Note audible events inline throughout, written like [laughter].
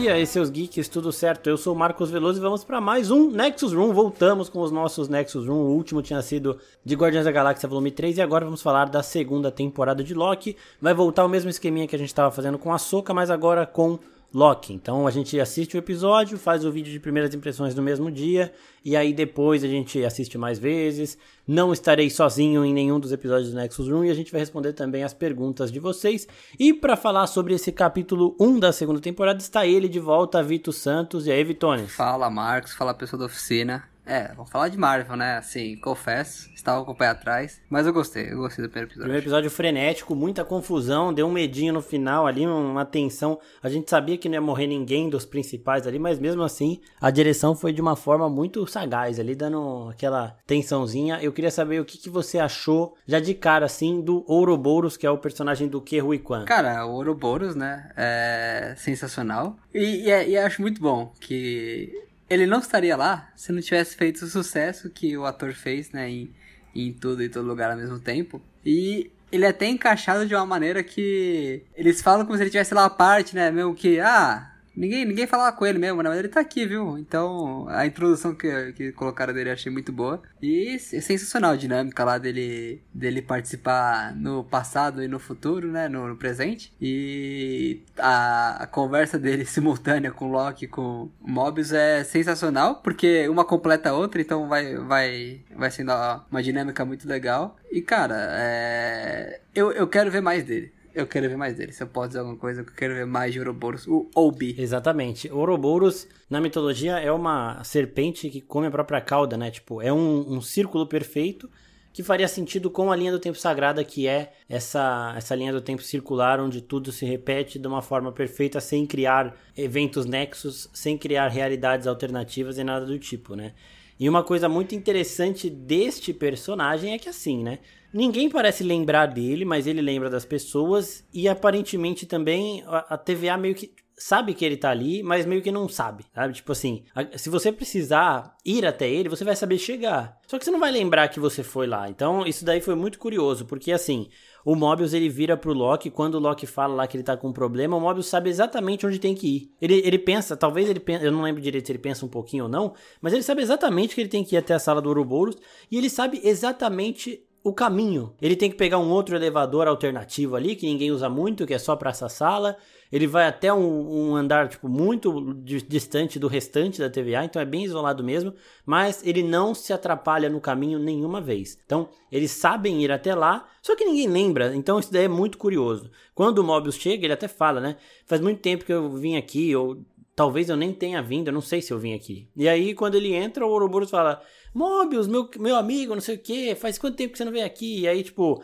E aí, seus geeks, tudo certo? Eu sou o Marcos Veloso e vamos para mais um Nexus Room. Voltamos com os nossos Nexus Room. O último tinha sido de Guardiões da Galáxia Volume 3 e agora vamos falar da segunda temporada de Loki. Vai voltar o mesmo esqueminha que a gente estava fazendo com a Soca, mas agora com Loki. Então a gente assiste o episódio, faz o vídeo de primeiras impressões no mesmo dia e aí depois a gente assiste mais vezes. Não estarei sozinho em nenhum dos episódios do Nexus Room e a gente vai responder também as perguntas de vocês. E para falar sobre esse capítulo 1 da segunda temporada está ele de volta, Vitor Santos. E aí, Vitones? Fala, Marcos. Fala, pessoa da oficina. É, vamos falar de Marvel, né? Assim, confesso, estava com o pé atrás, mas eu gostei, eu gostei do primeiro episódio. Primeiro episódio frenético, muita confusão, deu um medinho no final ali, uma tensão. A gente sabia que não ia morrer ninguém dos principais ali, mas mesmo assim, a direção foi de uma forma muito sagaz ali, dando aquela tensãozinha. Eu queria saber o que, que você achou, já de cara assim, do Ouroboros, que é o personagem do Ke Rui Kwan. Cara, o Ouroboros, né, é sensacional. E, e, é, e acho muito bom que ele não estaria lá se não tivesse feito o sucesso que o ator fez, né, em, em tudo e todo lugar ao mesmo tempo. E ele é até encaixado de uma maneira que eles falam como se ele tivesse lá a parte, né, mesmo que, ah, Ninguém, ninguém falava com ele mesmo, né? Mas ele tá aqui, viu? Então, a introdução que, que colocaram dele eu achei muito boa. E é sensacional a dinâmica lá dele, dele participar no passado e no futuro, né? No, no presente. E a, a, conversa dele [laughs] simultânea com Loki e com Mobius é sensacional, porque uma completa a outra, então vai, vai, vai sendo uma dinâmica muito legal. E, cara, é... eu, eu quero ver mais dele eu quero ver mais dele. Se eu posso dizer alguma coisa, eu quero ver mais de Ouroboros. O Obi. Exatamente. Ouroboros, na mitologia, é uma serpente que come a própria cauda, né? Tipo, é um, um círculo perfeito que faria sentido com a linha do tempo sagrada, que é essa, essa linha do tempo circular, onde tudo se repete de uma forma perfeita, sem criar eventos nexos, sem criar realidades alternativas e nada do tipo, né? E uma coisa muito interessante deste personagem é que assim, né? Ninguém parece lembrar dele, mas ele lembra das pessoas e aparentemente também a, TVA meio que sabe que ele tá ali, mas meio que não sabe, sabe? Tipo assim, se você precisar ir até ele, você vai saber chegar. Só que você não vai lembrar que você foi lá. Então, isso daí foi muito curioso, porque assim, o Mobius ele vira pro Loki, quando o Loki fala lá que ele tá com um problema, o Mobius sabe exatamente onde tem que ir. Ele, ele pensa, talvez ele pensa, eu não lembro direito se ele pensa um pouquinho ou não, mas ele sabe exatamente que ele tem que ir até a sala do Ouroboros e ele sabe exatamente o caminho. Ele tem que pegar um outro elevador alternativo ali, que ninguém usa muito, que é só para essa sala. Ele vai até um, um, andar tipo muito distante do restante da TVA, então é bem isolado mesmo, mas ele não se atrapalha no caminho nenhuma vez. Então, eles sabem ir até lá, só que ninguém lembra, então isso daí é muito curioso. Quando o Mobius chega, ele até fala, né? Faz muito tempo que eu vim aqui, ou talvez eu nem tenha vindo, eu não sei se eu vim aqui. E aí, quando ele entra, o Ouroboros fala: Mobius, meu, meu amigo, não sei o que, faz quanto tempo que você não vem aqui? E aí, tipo,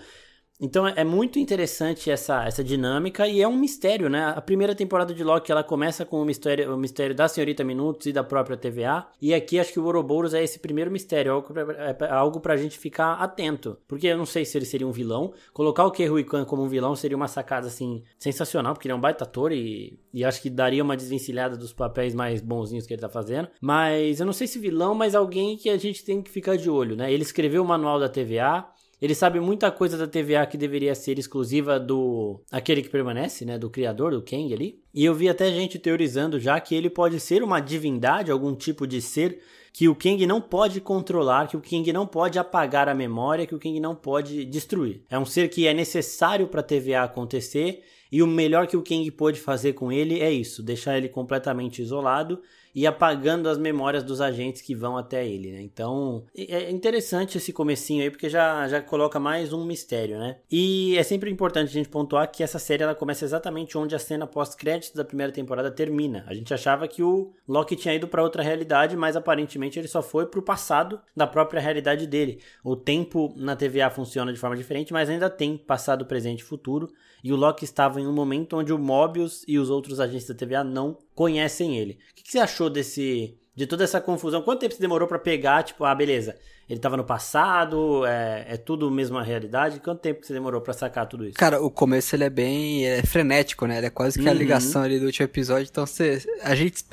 então é muito interessante essa, essa dinâmica e é um mistério, né? A primeira temporada de Loki ela começa com o mistério, o mistério da Senhorita Minutos e da própria TVA. E aqui acho que o Ouroboros é esse primeiro mistério, algo pra, é algo pra gente ficar atento. Porque eu não sei se ele seria um vilão. Colocar o Kerry Khan como um vilão seria uma sacada assim sensacional, porque ele é um baita ator e, e acho que daria uma desvencilhada dos papéis mais bonzinhos que ele tá fazendo. Mas eu não sei se vilão, mas alguém que a gente tem que ficar de olho, né? Ele escreveu o manual da TVA. Ele sabe muita coisa da TVA que deveria ser exclusiva do aquele que permanece, né, do criador, do Kang ali. E eu vi até gente teorizando já que ele pode ser uma divindade, algum tipo de ser que o Kang não pode controlar, que o Kang não pode apagar a memória, que o Kang não pode destruir. É um ser que é necessário para a TVA acontecer e o melhor que o Kang pôde fazer com ele é isso, deixar ele completamente isolado e apagando as memórias dos agentes que vão até ele, né? Então, é interessante esse comecinho aí, porque já, já coloca mais um mistério, né? E é sempre importante a gente pontuar que essa série ela começa exatamente onde a cena pós-créditos da primeira temporada termina. A gente achava que o Loki tinha ido para outra realidade, mas aparentemente ele só foi pro passado da própria realidade dele. O tempo na TVA funciona de forma diferente, mas ainda tem passado, presente e futuro. E o Loki estava em um momento onde o Mobius e os outros agentes da TVA não conhecem ele. O que, que você achou desse de toda essa confusão? Quanto tempo você demorou para pegar, tipo, ah, beleza, ele tava no passado, é, é tudo mesmo a realidade? Quanto tempo que você demorou para sacar tudo isso? Cara, o começo ele é bem é frenético, né? Ele é quase que uhum. a ligação ali do último episódio, então você, a gente,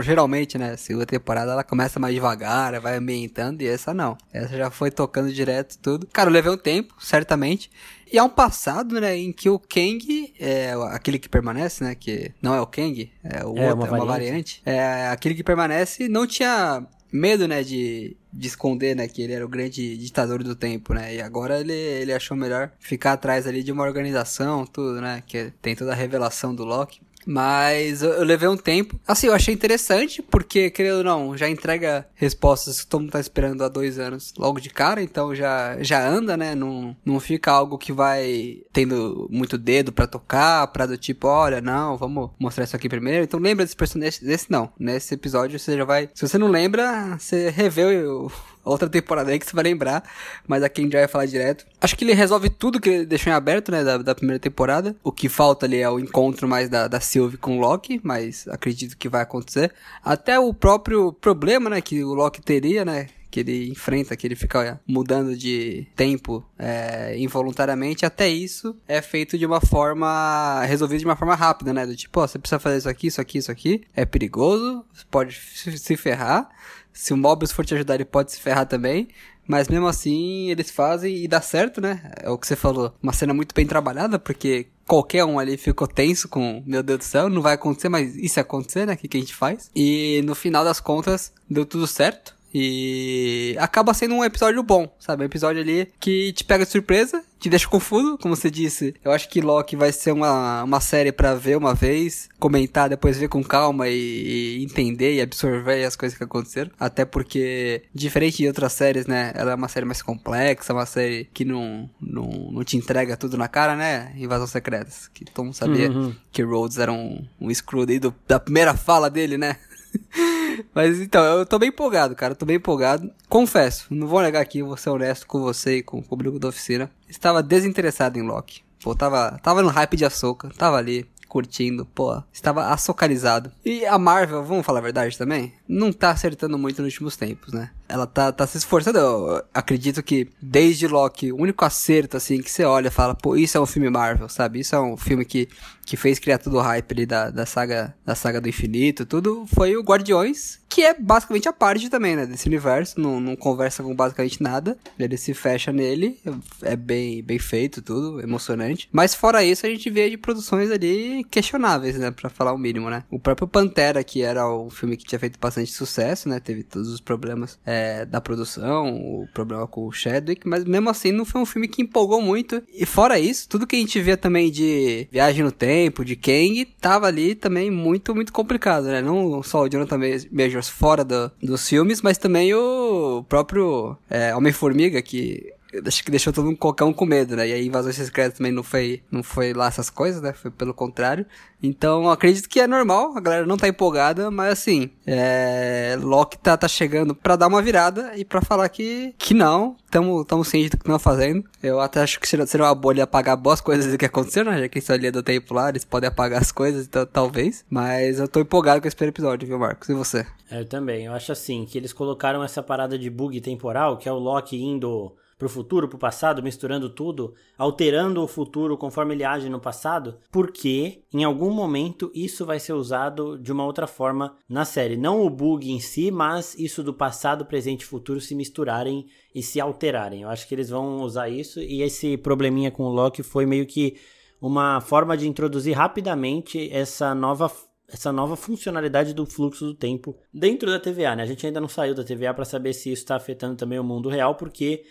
geralmente, né, a segunda temporada ela começa mais devagar, vai ambientando, e essa não. Essa já foi tocando direto tudo. Cara, eu levei um tempo, certamente, e há um passado, né, em que o Kang, é aquele que permanece, né, que não é o Kang, é o é outro, uma é uma variante. É aquele que permanece não tinha medo, né, de, de esconder, né, que ele era o grande ditador do tempo, né, e agora ele, ele achou melhor ficar atrás ali de uma organização, tudo, né, que tem toda a revelação do Loki. Mas eu, levei um tempo. Assim, eu achei interessante, porque, querendo ou não, já entrega respostas que todo mundo tá esperando há dois anos logo de cara, então já, já anda, né? Não, não fica algo que vai tendo muito dedo para tocar, pra do tipo, olha, não, vamos mostrar isso aqui primeiro. Então lembra desse personagem, desse não. Nesse episódio você já vai. Se você não lembra, você revê o outra temporada aí que você vai lembrar, mas aqui a gente já vai falar direto. Acho que ele resolve tudo que ele deixou em aberto, né, da, da primeira temporada. O que falta ali é o encontro mais da, da Sylvie com o Loki, mas acredito que vai acontecer. Até o próprio problema, né, que o Loki teria, né, que ele enfrenta, que ele fica mudando de tempo é, involuntariamente, até isso é feito de uma forma. resolvido de uma forma rápida, né? Do tipo, ó, você precisa fazer isso aqui, isso aqui, isso aqui. É perigoso, pode se ferrar. Se o Mobius for te ajudar, ele pode se ferrar também. Mas mesmo assim, eles fazem e dá certo, né? É o que você falou. Uma cena muito bem trabalhada, porque qualquer um ali ficou tenso com, meu Deus do céu, não vai acontecer, mas isso acontecer, né? O que, que a gente faz? E no final das contas, deu tudo certo. E acaba sendo um episódio bom, sabe? Um episódio ali que te pega de surpresa, te deixa confuso, como você disse. Eu acho que Loki vai ser uma, uma série para ver uma vez, comentar, depois ver com calma e, e, entender e absorver as coisas que aconteceram. Até porque, diferente de outras séries, né? Ela é uma série mais complexa, uma série que não, não, não te entrega tudo na cara, né? Invasão Secretas. Que todo mundo sabia uhum. que Rhodes era um, um Screw da primeira fala dele, né? [laughs] Mas então, eu tô bem empolgado, cara. tô bem empolgado. Confesso, não vou negar aqui, vou ser honesto com você e com o público da oficina. Estava desinteressado em Loki. Pô, tava, tava no hype de açúcar, tava ali, curtindo, pô, estava açucarizado. E a Marvel, vamos falar a verdade também, não tá acertando muito nos últimos tempos, né? Ela tá, tá se esforçando. Eu acredito que desde Loki, o único acerto, assim, que você olha e fala, pô, isso é um filme Marvel, sabe? Isso é um filme que, que fez criar todo o hype ali da, da, saga, da saga do infinito, tudo, foi o Guardiões, que é basicamente a parte também, né, desse universo, não, não conversa com basicamente nada, ele se fecha nele, é bem, bem feito tudo, emocionante. Mas fora isso, a gente vê de produções ali questionáveis, né, pra falar o mínimo, né. O próprio Pantera, que era um filme que tinha feito bastante sucesso, né, teve todos os problemas é, é, da produção, o problema com o Chadwick, mas mesmo assim não foi um filme que empolgou muito. E fora isso, tudo que a gente via também de Viagem no Tempo, de Kang, tava ali também muito, muito complicado, né? Não só o Jonathan Majors fora do, dos filmes, mas também o próprio é, Homem-Formiga, que acho que deixou todo mundo, qualquer um com medo, né? E aí Invasões Secretas também não foi, não foi lá essas coisas, né? Foi pelo contrário. Então, acredito que é normal, a galera não tá empolgada, mas assim, é... Loki tá, tá chegando pra dar uma virada e pra falar que, que não, tamo, tamo cientes do que estão fazendo. Eu até acho que seria, seria uma bolha apagar boas coisas que aconteceram, né? Já que isso ali é do tempo lá, eles podem apagar as coisas, então talvez. Mas eu tô empolgado com esse primeiro episódio, viu, Marcos? E você? É, eu também. Eu acho assim, que eles colocaram essa parada de bug temporal, que é o Loki indo pro futuro, pro passado, misturando tudo, alterando o futuro conforme ele age no passado, porque em algum momento isso vai ser usado de uma outra forma na série. Não o bug em si, mas isso do passado, presente e futuro se misturarem e se alterarem. Eu acho que eles vão usar isso e esse probleminha com o Loki foi meio que uma forma de introduzir rapidamente essa nova essa nova funcionalidade do fluxo do tempo dentro da TVA, né? A gente ainda não saiu da TVA para saber se isso está afetando também o mundo real, porque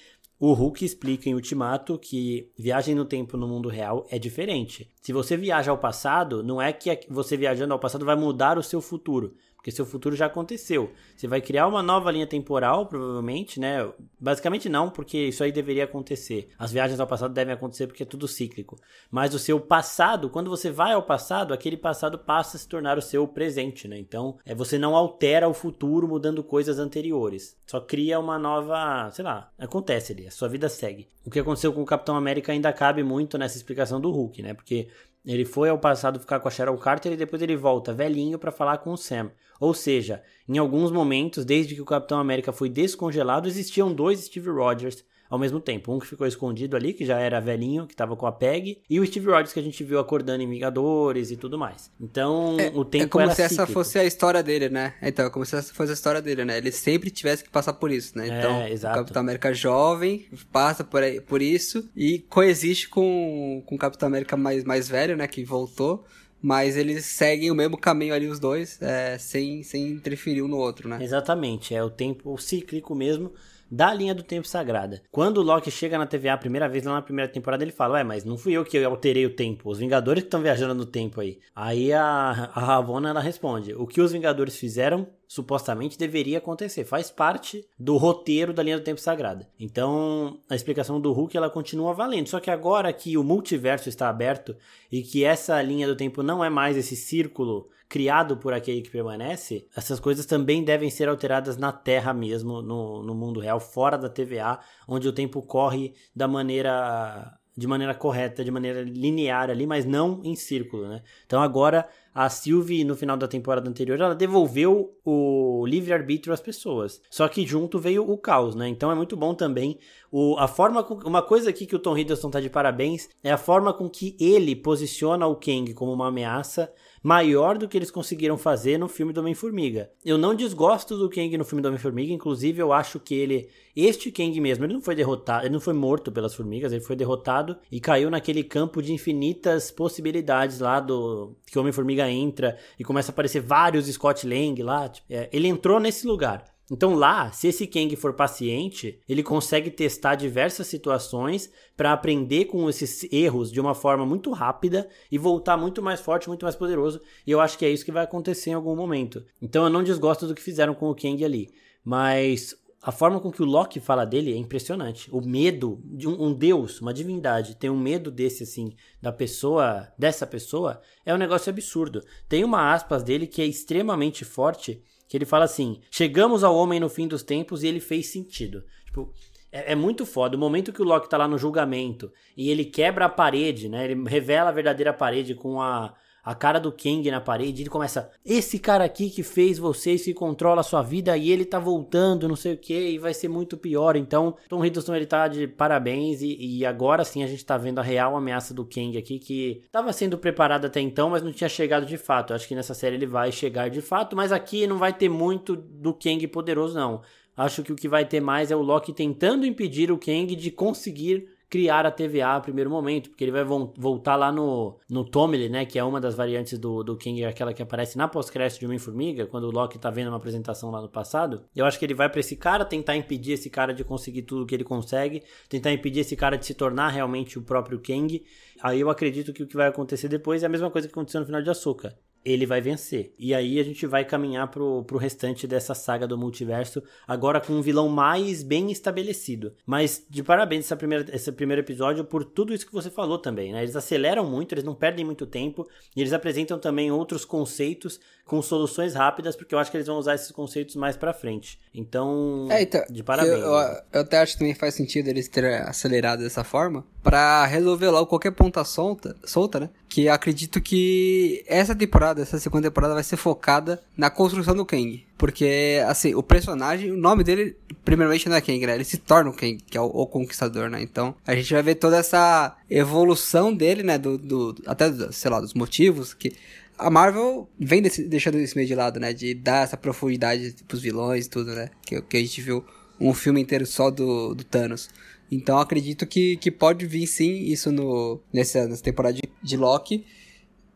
o Hulk explica em Ultimato que viagem no tempo no mundo real é diferente. Se você viaja ao passado, não é que você viajando ao passado vai mudar o seu futuro, porque seu futuro já aconteceu. Você vai criar uma nova linha temporal, provavelmente, né? Basicamente não, porque isso aí deveria acontecer. As viagens ao passado devem acontecer porque é tudo cíclico. Mas o seu passado, quando você vai ao passado, aquele passado passa a se tornar o seu presente, né? Então, é você não altera o futuro mudando coisas anteriores. Só cria uma nova, sei lá, acontece ali, a sua vida segue. O que aconteceu com o Capitão América ainda cabe muito nessa explicação do Hulk, né? Porque Ele foi ao passado ficar com a Cheryl Carter e depois ele volta velhinho para falar com o Sam. Ou seja, em alguns momentos, desde que o Capitão América foi descongelado, existiam dois Steve Rogers ao mesmo tempo. Um que ficou escondido ali, que já era velhinho, que tava com a Peg, e o Steve Rogers que a gente viu acordando em Vingadores e tudo mais. Então, é, o tempo É como se essa cíclico. fosse a história dele, né? Então, é como se essa fosse a história dele, né? Ele sempre tivesse que passar por isso, né? É, Então, exato. o Capitão América jovem passa por, aí- por isso e coexiste com, com o Capitão América mais, mais velho, né? Que voltou. Mas eles seguem o mesmo caminho ali, os dois, é, sem, sem interferir um no outro, né? Exatamente, é o tempo cíclico mesmo da linha do tempo sagrada. Quando o Loki chega na TVA a primeira vez, lá na primeira temporada, ele fala: Ué, mas não fui eu que alterei o tempo, os Vingadores que estão viajando no tempo aí. Aí a, a Ravonna ela responde: O que os Vingadores fizeram supostamente deveria acontecer, faz parte do roteiro da linha do tempo sagrada. Então a explicação do Hulk ela continua valendo, só que agora que o multiverso está aberto e que essa linha do tempo não é mais esse círculo criado por aquele que permanece, essas coisas também devem ser alteradas na Terra mesmo, no, no mundo real, fora da TVA, onde o tempo corre da maneira de maneira correta, de maneira linear ali, mas não em círculo, né? Então agora a Sylvie, no final da temporada anterior, ela devolveu o livre-arbítrio às pessoas. Só que junto veio o caos, né? Então é muito bom também o, a forma com, uma coisa aqui que o Tom Hiddleston tá de parabéns é a forma com que ele posiciona o Kang como uma ameaça maior do que eles conseguiram fazer no filme do Homem-Formiga. Eu não desgosto do Kang no filme do Homem-Formiga, inclusive eu acho que ele, este Kang mesmo, ele não foi derrotado, ele não foi morto pelas formigas, ele foi derrotado e caiu naquele campo de infinitas possibilidades lá do que o Homem-Formiga entra e começa a aparecer vários Scott Lang lá, tipo, é, ele entrou nesse lugar. Então lá, se esse Kang for paciente, ele consegue testar diversas situações para aprender com esses erros de uma forma muito rápida e voltar muito mais forte, muito mais poderoso. E eu acho que é isso que vai acontecer em algum momento. Então eu não desgosto do que fizeram com o Kang ali, mas a forma com que o Loki fala dele é impressionante. O medo de um, um, deus, uma divindade, ter um medo desse assim, da pessoa, dessa pessoa, é um negócio absurdo. Tem uma aspas dele que é extremamente forte, que ele fala assim: "Chegamos ao homem no fim dos tempos e ele fez sentido". Tipo, é, é, muito foda. O momento que o Loki tá lá no julgamento e ele quebra a parede, né? Ele revela a verdadeira parede com a a cara do Kang na parede, ele começa, esse cara aqui que fez vocês que controla a sua vida e ele tá voltando, não sei o que, e vai ser muito pior. Então, Tom Hiddleston ele tá de parabéns e, e, agora sim a gente tá vendo a real ameaça do Kang aqui, que tava sendo preparado até então, mas não tinha chegado de fato. Acho que nessa série ele vai chegar de fato, mas aqui não vai ter muito do Kang poderoso, não. Acho que o que vai ter mais é o Loki tentando impedir o Kang de conseguir criar a TVA a primeiro momento, porque ele vai vo voltar lá no, no Tommy, né, que é uma das variantes do, do King, aquela que aparece na pós-crédito de Homem-Formiga, quando o Loki tá vendo uma apresentação lá no passado. Eu acho que ele vai para esse cara tentar impedir esse cara de conseguir tudo que ele consegue, tentar impedir esse cara de se tornar realmente o próprio Kang. Aí eu acredito que o que vai acontecer depois é a mesma coisa que aconteceu no final de Açúcar ele vai vencer. E aí a gente vai caminhar pro, pro restante dessa saga do multiverso, agora com um vilão mais bem estabelecido. Mas de parabéns essa primeira, esse primeiro episódio por tudo isso que você falou também, né? Eles aceleram muito, eles não perdem muito tempo, e eles apresentam também outros conceitos com soluções rápidas, porque eu acho que eles vão usar esses conceitos mais pra frente. Então, é, então de parabéns. Eu, eu, eu, até acho que também faz sentido eles terem acelerado dessa forma, para resolver logo qualquer ponta solta, solta, né? Que acredito que essa temporada, essa segunda temporada vai ser focada na construção do Kang. Porque, assim, o personagem, o nome dele, primeiramente não é Kang, né? Ele se torna o Kang, que é o, o Conquistador, né? Então, a gente vai ver toda essa evolução dele, né? Do, do, até, sei lá, dos motivos que... A Marvel vem desse, deixando isso meio de lado, né? De dar essa profundidade pros vilões e tudo, né? Que, que a gente viu um filme inteiro só do, do Thanos. Então acredito que, que pode vir sim isso no, nessa, nessa temporada de, de Loki.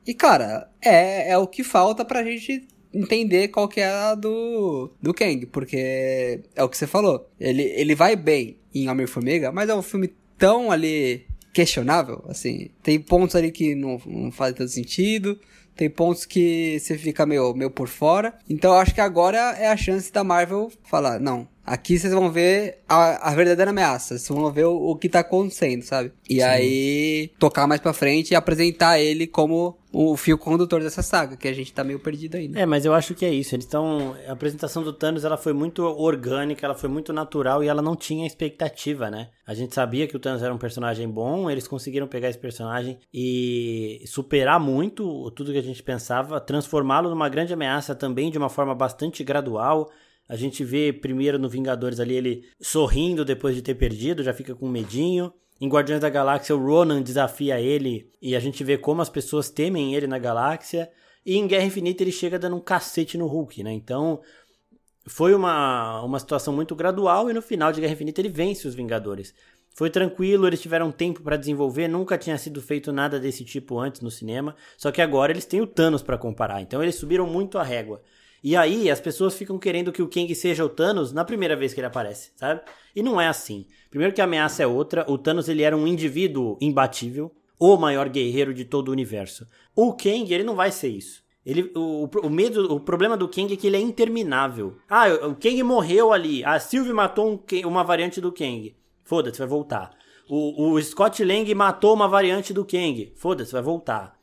E cara, é, é o que falta pra gente entender qual que é a do, do Kang, porque é o que você falou. Ele, ele vai bem em Homem-Formiga, mas é um filme tão ali questionável, assim. Tem pontos ali que não, não fazem tanto sentido, tem pontos que você fica meio, meio por fora. Então eu acho que agora é a chance da Marvel falar, não, Aqui vocês vão ver a, a verdadeira ameaça. Vocês vão ver o, o que tá acontecendo, sabe? E Sim. aí, tocar mais pra frente e apresentar ele como o fio condutor dessa saga, que a gente tá meio perdido ainda. É, mas eu acho que é isso. Eles estão. A apresentação do Thanos ela foi muito orgânica, ela foi muito natural e ela não tinha expectativa, né? A gente sabia que o Thanos era um personagem bom, eles conseguiram pegar esse personagem e superar muito tudo que a gente pensava, transformá-lo numa grande ameaça também de uma forma bastante gradual. A gente vê primeiro no Vingadores ali ele sorrindo depois de ter perdido, já fica com medinho. Em Guardiões da Galáxia, o Ronan desafia ele e a gente vê como as pessoas temem ele na galáxia. E em Guerra Infinita ele chega dando um cacete no Hulk, né? Então foi uma, uma situação muito gradual e no final de Guerra Infinita ele vence os Vingadores. Foi tranquilo, eles tiveram tempo para desenvolver, nunca tinha sido feito nada desse tipo antes no cinema, só que agora eles têm o Thanos para comparar, então eles subiram muito a régua. E aí as pessoas ficam querendo que o Kang seja o Thanos na primeira vez que ele aparece, sabe? E não é assim. Primeiro que a ameaça é outra, o Thanos ele era um indivíduo imbatível, o maior guerreiro de todo o universo. O Kang, ele não vai ser isso. Ele, o, o medo, o problema do Kang é que ele é interminável. Ah, o Kang morreu ali. A Sylvie matou um, uma variante do Kang. Foda-se, vai voltar. O, o Scott Lang matou uma variante do Kang. Foda-se, vai voltar.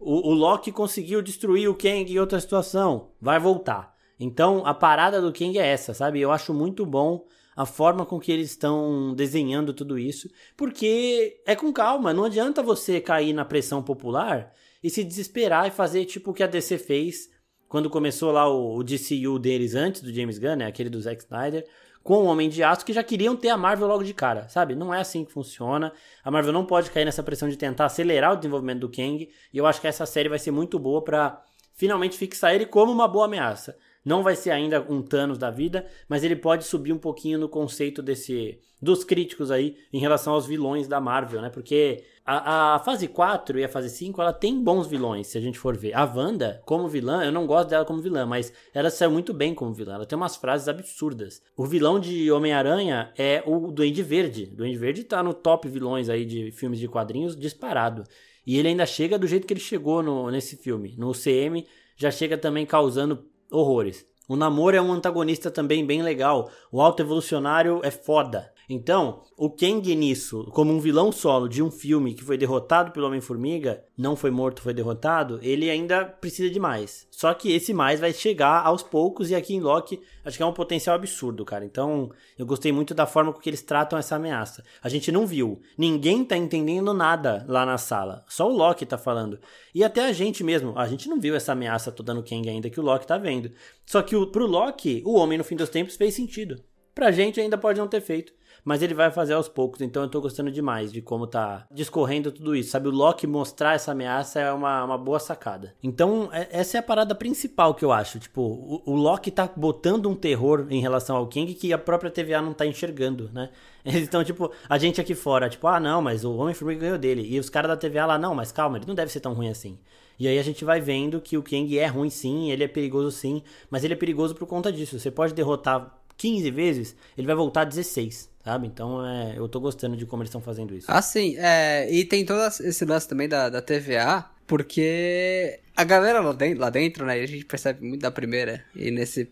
O, o Loki conseguiu destruir o Kang em outra situação. Vai voltar. Então, a parada do Kang é essa, sabe? Eu acho muito bom a forma com que eles estão desenhando tudo isso, porque é com calma, não adianta você cair na pressão popular e se desesperar e fazer tipo o que a DC fez quando começou lá o, o DCU deles antes do James Gunn, né, aquele do Zack Snyder, com o Homem de Aço que já queriam ter a Marvel logo de cara, sabe? Não é assim que funciona. A Marvel não pode cair nessa pressão de tentar acelerar o desenvolvimento do Kang, e eu acho que essa série vai ser muito boa para finalmente fixar ele como uma boa ameaça. Não vai ser ainda um Thanos da vida, mas ele pode subir um pouquinho no conceito desse dos críticos aí em relação aos vilões da Marvel, né? Porque a, a, fase 4 e a fase 5, ela tem bons vilões, se a gente for ver. A Wanda, como vilã, eu não gosto dela como vilã, mas ela saiu muito bem como vilã. Ela tem umas frases absurdas. O vilão de Homem-Aranha é o Duende Verde. O Duende Verde tá no top vilões aí de filmes de quadrinhos disparado. E ele ainda chega do jeito que ele chegou no, nesse filme. No CM, já chega também causando horrores. O Namor é um antagonista também bem legal. O Alto Evolucionário é foda. Então, o Kang nisso, como um vilão solo de um filme que foi derrotado pelo Homem-Formiga, não foi morto, foi derrotado, ele ainda precisa de mais. Só que esse mais vai chegar aos poucos e aqui em Loki acho que é um potencial absurdo, cara. Então, eu gostei muito da forma com que eles tratam essa ameaça. A gente não viu, ninguém tá entendendo nada lá na sala. Só o Loki tá falando. E até a gente mesmo, a gente não viu essa ameaça toda no Kang ainda que o Loki tá vendo. Só que o, pro Loki, o homem no fim dos tempos fez sentido. Pra gente ainda pode não ter feito mas ele vai fazer aos poucos, então eu tô gostando demais de como tá discorrendo tudo isso, sabe? O Loki mostrar essa ameaça é uma, uma boa sacada. Então, é, essa é a parada principal que eu acho, tipo, o, o Loki tá botando um terror em relação ao King que a própria TVA não tá enxergando, né? [laughs] Estão, tipo, a gente aqui fora, tipo, ah, não, mas o Homem-Formiga ganhou dele. E os caras da TVA lá, não, mas calma, ele não deve ser tão ruim assim. E aí a gente vai vendo que o Kang é ruim sim, ele é perigoso sim, mas ele é perigoso por conta disso. Você pode derrotar 15 vezes, ele vai voltar 16 sabe? Então é, eu tô gostando de como eles estão fazendo isso. Ah, sim. É, e tem todo esse lance também da, da TVA, porque a galera lá dentro, lá dentro, né? A gente percebe muito da primeira e nesse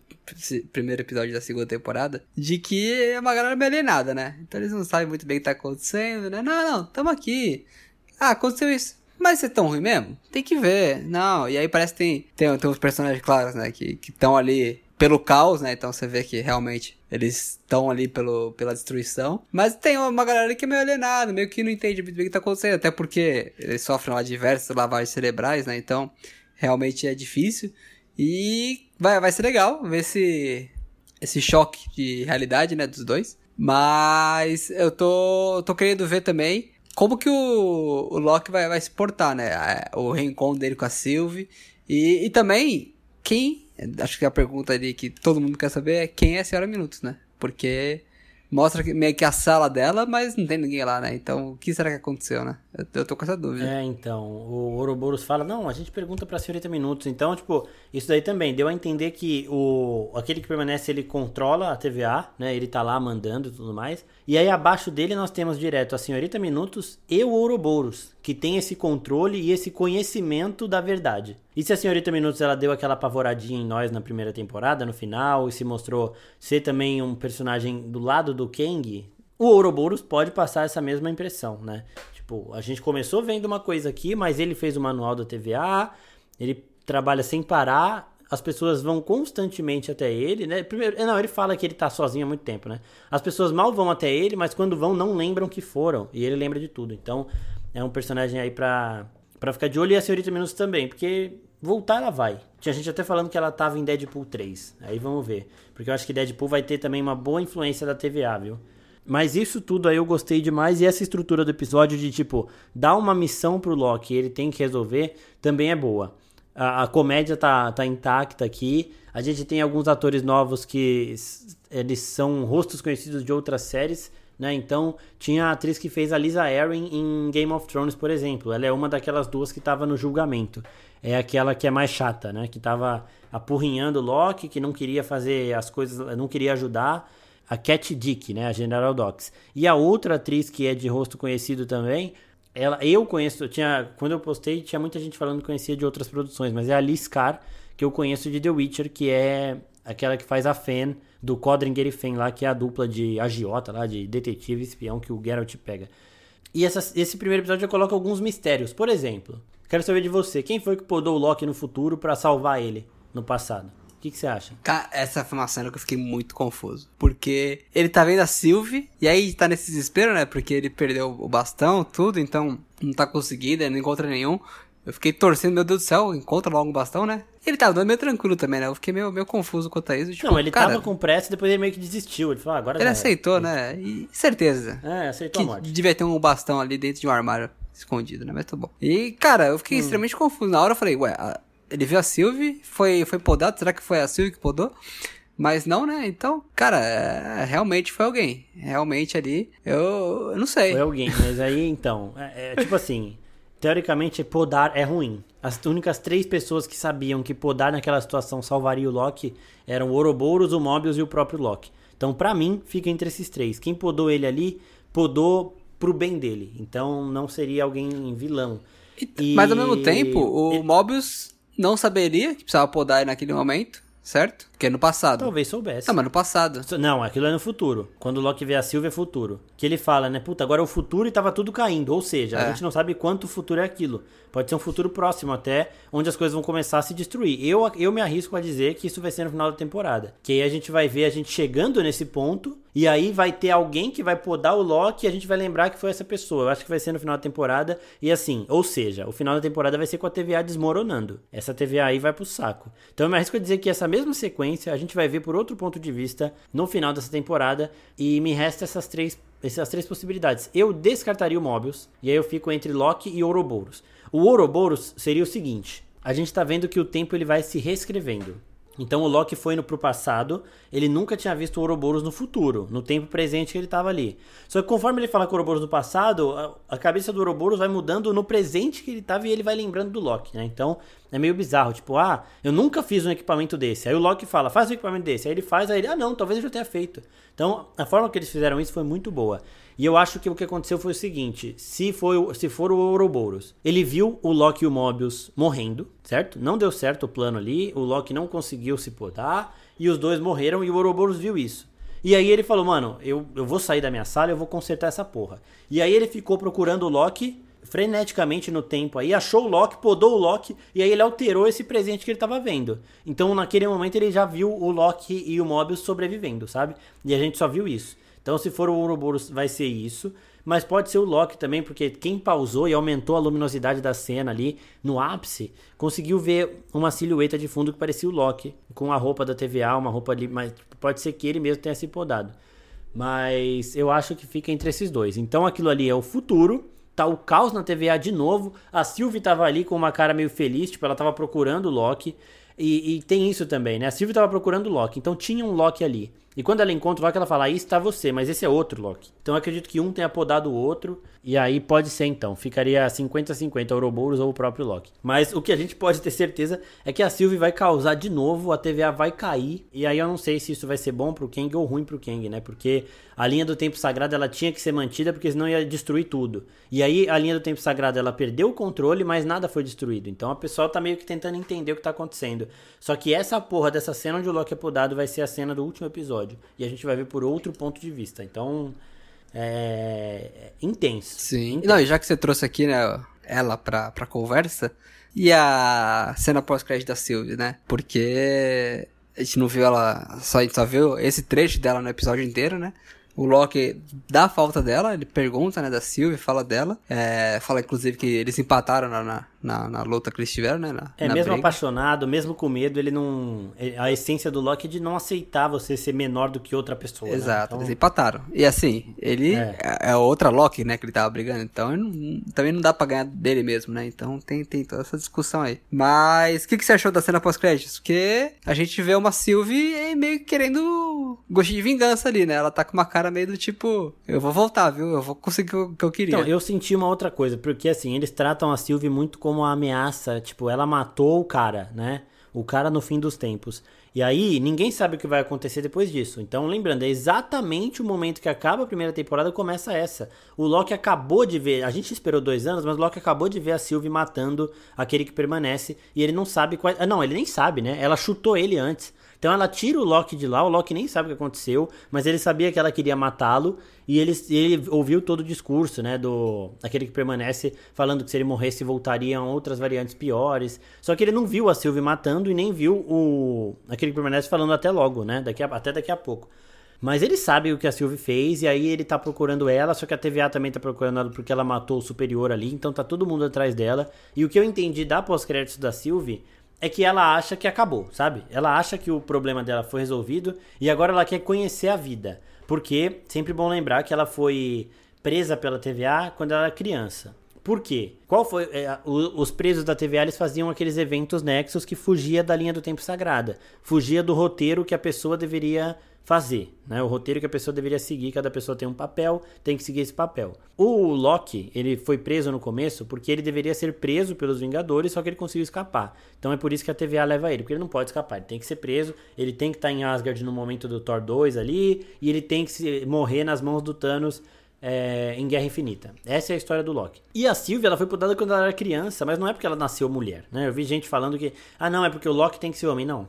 primeiro episódio da segunda temporada, de que é uma galera meio alienada, né? Então eles não sabem muito bem o que tá acontecendo, né? Não, não, tamo aqui. Ah, aconteceu isso. Mas é tão ruim mesmo? Tem que ver. Não, e aí parece que tem, tem, tem uns personagens claros, né? Que estão ali pelo caos, né? Então você vê que realmente eles estão ali pelo, pela destruição. Mas tem uma galera que é meio alienada, meio que não entende muito bem o que tá acontecendo. Até porque eles sofrem lá diversas lavagens cerebrais, né? Então realmente é difícil. E vai, vai ser legal ver esse, esse choque de realidade, né? Dos dois. Mas eu tô, tô querendo ver também como que o, o Loki vai, vai se portar, né? O reencontro dele com a Sylvie. E, e também quem Acho que a pergunta ali que todo mundo quer saber é quem é a Senhora Minutos, né? Porque mostra meio que a sala dela, mas não tem ninguém lá, né? Então, o que será que aconteceu, né? Eu, tô com essa dúvida. É, então, o Ouroboros fala, não, a gente pergunta pra senhorita Minutos. Então, tipo, isso daí também deu a entender que o aquele que permanece, ele controla a TVA, né? Ele tá lá mandando e tudo mais. E aí abaixo dele nós temos direto a senhorita Minutos e o Ouroboros, que tem esse controle e esse conhecimento da verdade. E se a senhorita Minutos ela deu aquela apavoradinha em nós na primeira temporada, no final, e se mostrou ser também um personagem do lado do Kang, o Ouroboros pode passar essa mesma impressão, né? Tipo, a gente começou vendo uma coisa aqui, mas ele fez o manual da TVA, ele trabalha sem parar, as pessoas vão constantemente até ele, né? Primeiro, não, ele fala que ele tá sozinho há muito tempo, né? As pessoas mal vão até ele, mas quando vão não lembram que foram, e ele lembra de tudo. Então, é um personagem aí pra, pra ficar de olho e a senhorita Menos também, porque voltar ela vai. Tinha gente até falando que ela tava em Deadpool 3. Aí vamos ver, porque eu acho que Deadpool vai ter também uma boa influência da TVA, viu? Mas isso tudo aí eu gostei demais e essa estrutura do episódio de tipo dar uma missão pro Loki, ele tem que resolver, também é boa. A, a, comédia tá, tá intacta aqui. A gente tem alguns atores novos que eles são rostos conhecidos de outras séries, né? Então, tinha a atriz que fez a Lisa Erin em Game of Thrones, por exemplo. Ela é uma daquelas duas que estava no julgamento. É aquela que é mais chata, né? Que estava apurrinhando o Loki, que não queria fazer as coisas, não queria ajudar a Cat Dick, né, a General Docs. E a outra atriz que é de rosto conhecido também, ela, eu conheço, eu tinha, quando eu postei, tinha muita gente falando que conhecia de outras produções, mas é a Liz Carr, que eu conheço de The Witcher, que é aquela que faz a Fen do Codringer e Fen lá, que é a dupla de agiota lá, de detetive espião que o Geralt pega. E essa, esse primeiro episódio já coloca alguns mistérios. Por exemplo, quero saber de você, quem foi que podou o Loki no futuro para salvar ele no passado? O que, que, você acha? Cara, essa foi uma cena que eu fiquei muito confuso. Porque ele tá vendo a Sylvie, e aí tá nesse desespero, né? Porque ele perdeu o bastão, tudo, então não tá conseguindo, não encontra nenhum. Eu fiquei torcendo, meu Deus do céu, encontra logo um bastão, né? Ele tava dando meio tranquilo também, né? Eu fiquei meio, meio confuso quanto a isso. Tipo, não, ele cara, tava com pressa e depois ele meio que desistiu. Ele falou, ah, agora Ele aceitou, é. né? E certeza. É, aceitou que a morte. Devia ter um bastão ali dentro de um armário escondido, né? Mas tá bom. E, cara, eu fiquei hum. extremamente confuso. Na hora eu falei, ué, ele viu a Sylvie, foi, foi podado, será que foi a Sylvie que podou? Mas não, né? Então, cara, é, realmente foi alguém. Realmente ali, eu, eu não sei. Foi alguém, mas aí então, é, é, tipo assim, teoricamente podar é ruim. As únicas três pessoas que sabiam que podar naquela situação salvaria o Loki eram o Ouroboros, o Mobius e o próprio Loki. Então, para mim, fica entre esses três. Quem podou ele ali, podou pro bem dele. Então, não seria alguém vilão. E, mas ao mesmo tempo, o ele... Mobius não saberia que precisava podar naquele momento, certo? Porque é no passado. Talvez soubesse. Tá, mas no passado. Não, aquilo é no futuro. Quando o Loki vê a Sylvia é futuro. Que ele fala, né? Puta, agora é o futuro e tava tudo caindo. Ou seja, é. a gente não sabe quanto o futuro é aquilo. Pode ser um futuro próximo até, onde as coisas vão começar a se destruir. Eu, eu me arrisco a dizer que isso vai ser no final da temporada. Que aí a gente vai ver a gente chegando nesse ponto. E aí vai ter alguém que vai podar o Loki e a gente vai lembrar que foi essa pessoa. Eu acho que vai ser no final da temporada. E assim, ou seja, o final da temporada vai ser com a TVA desmoronando. Essa TVA aí vai pro saco. Então eu me arrisco a dizer que essa mesma sequência a gente vai ver por outro ponto de vista no final dessa temporada. E me resta essas três, essas três possibilidades. Eu descartaria o Mobius, e aí eu fico entre Loki e Ouroboros. O Ouroboros seria o seguinte: a gente tá vendo que o tempo ele vai se reescrevendo. Então o Loki foi no pro passado, ele nunca tinha visto o Ouroboros no futuro, no tempo presente que ele estava ali. Só que conforme ele fala com o Ouroboros no passado, a, a, cabeça do Ouroboros vai mudando no presente que ele estava e ele vai lembrando do Loki, né? Então é meio bizarro, tipo, ah, eu nunca fiz um equipamento desse. Aí o Loki fala, faz um equipamento desse. Aí ele faz, aí ele, ah não, talvez eu já tenha feito. Então a forma que eles fizeram isso foi muito boa. E eu acho que o que aconteceu foi o seguinte: se, foi, se for o Ouroboros, ele viu o Loki e o Mobius morrendo, certo? Não deu certo o plano ali, o Loki não conseguiu se podar, e os dois morreram, e o Ouroboros viu isso. E aí ele falou, mano, eu, eu vou sair da minha sala, eu vou consertar essa porra. E aí ele ficou procurando o Loki freneticamente no tempo aí, achou o Loki, podou o Loki e aí ele alterou esse presente que ele tava vendo. Então naquele momento ele já viu o Loki e o Mobius sobrevivendo, sabe? E a gente só viu isso. Então, se for o Ouroboros, vai ser isso. Mas pode ser o Loki também, porque quem pausou e aumentou a luminosidade da cena ali no ápice, conseguiu ver uma silhueta de fundo que parecia o Loki, com a roupa da TVA, uma roupa ali, mas pode ser que ele mesmo tenha se podado. Mas eu acho que fica entre esses dois. Então aquilo ali é o futuro, tá o caos na TVA de novo. A Sylvie tava ali com uma cara meio feliz, tipo, ela tava procurando o Loki. E, e tem isso também, né? A Sylvie tava procurando o Loki, então tinha um Loki ali. E quando ela encontra o Loki, ela fala: Aí está você, mas esse é outro Loki. Então eu acredito que um tenha podado o outro. E aí pode ser então. Ficaria 50-50 Ouroboros ou o próprio Loki. Mas o que a gente pode ter certeza é que a Sylvie vai causar de novo, a TVA vai cair. E aí eu não sei se isso vai ser bom pro Kang ou ruim pro Kang, né? Porque a linha do tempo sagrado ela tinha que ser mantida, porque senão ia destruir tudo. E aí a linha do tempo sagrado ela perdeu o controle, mas nada foi destruído. Então a pessoa tá meio que tentando entender o que tá acontecendo. Só que essa porra dessa cena onde o Loki é podado vai ser a cena do último episódio. E a gente vai ver por outro ponto de vista. Então. É. é intenso. Sim. Intenso. Não, e já que você trouxe aqui, né, ela pra, pra conversa. E a cena pós-crédito da Sylvie, né? Porque a gente não viu ela. Só, a gente só viu esse trecho dela no episódio inteiro, né? O Loki dá a falta dela, ele pergunta, né, da Sylvie, fala dela. É, fala, inclusive, que eles empataram na, na, na, na luta que eles tiveram, né? Na, É, na mesmo briga. apaixonado, mesmo com medo, ele não. A essência do Loki é de não aceitar você ser menor do que outra pessoa. né? Exato, Então, eles empataram. E assim, ele É. é, é outra Loki, né, que ele tava brigando, então não- também não dá pra ganhar dele mesmo, né? Então tem, tem toda essa discussão aí. Mas o que, que você achou da cena pós-créditos? Porque a gente vê uma Sylvie meio que querendo gostinho de vingança ali, né? Ela tá com uma cara meio do tipo, eu vou voltar, viu? Eu vou conseguir o que eu queria. Então, eu senti uma outra coisa, porque assim, eles tratam a Sylvie muito como uma ameaça, tipo, ela matou o cara, né? O cara no fim dos tempos. E aí, ninguém sabe o que vai acontecer depois disso. Então, lembrando, é exatamente o momento que acaba a primeira temporada começa essa. O Loki acabou de ver, a gente esperou dois anos, mas o Loki acabou de ver a Sylvie matando aquele que permanece. E ele não sabe qual. ah, Não, ele nem sabe, né? Ela chutou ele antes. Então ela tira o Loki de lá, o Loki nem sabe o que aconteceu, mas ele sabia que ela queria matá-lo e ele, ele ouviu todo o discurso, né, do aquele que permanece falando que se ele morresse voltariam outras variantes piores. Só que ele não viu a Sylvie matando e nem viu o aquele que permanece falando até logo, né, daqui a, até daqui a pouco. Mas ele sabe o que a Sylvie fez e aí ele tá procurando ela, só que a TVA também tá procurando ela porque ela matou o superior ali, então tá todo mundo atrás dela. E o que eu entendi da pós-créditos da Sylvie é que ela acha que acabou, sabe? Ela acha que o problema dela foi resolvido e agora ela quer conhecer a vida. Porque, sempre bom lembrar que ela foi presa pela TVA quando ela era criança. Por quê? Qual foi. é, os presos da TVA eles faziam aqueles eventos nexos que fugia da linha do tempo sagrada. Fugia do roteiro que a pessoa deveria fazer, né? O roteiro que a pessoa deveria seguir, cada pessoa tem um papel, tem que seguir esse papel. O Loki, ele foi preso no começo porque ele deveria ser preso pelos Vingadores, só que ele conseguiu escapar. Então é por isso que a TVA leva ele, porque ele não pode escapar, ele tem que ser preso, ele tem que estar em Asgard no momento do Thor 2 ali, e ele tem que se morrer nas mãos do Thanos é, em Guerra Infinita. Essa é a história do Loki. E a Sylvie, ela foi podada quando ela era criança, mas não é porque ela nasceu mulher, né? Eu vi gente falando que, ah, não, é porque o Loki tem que ser homem. Não,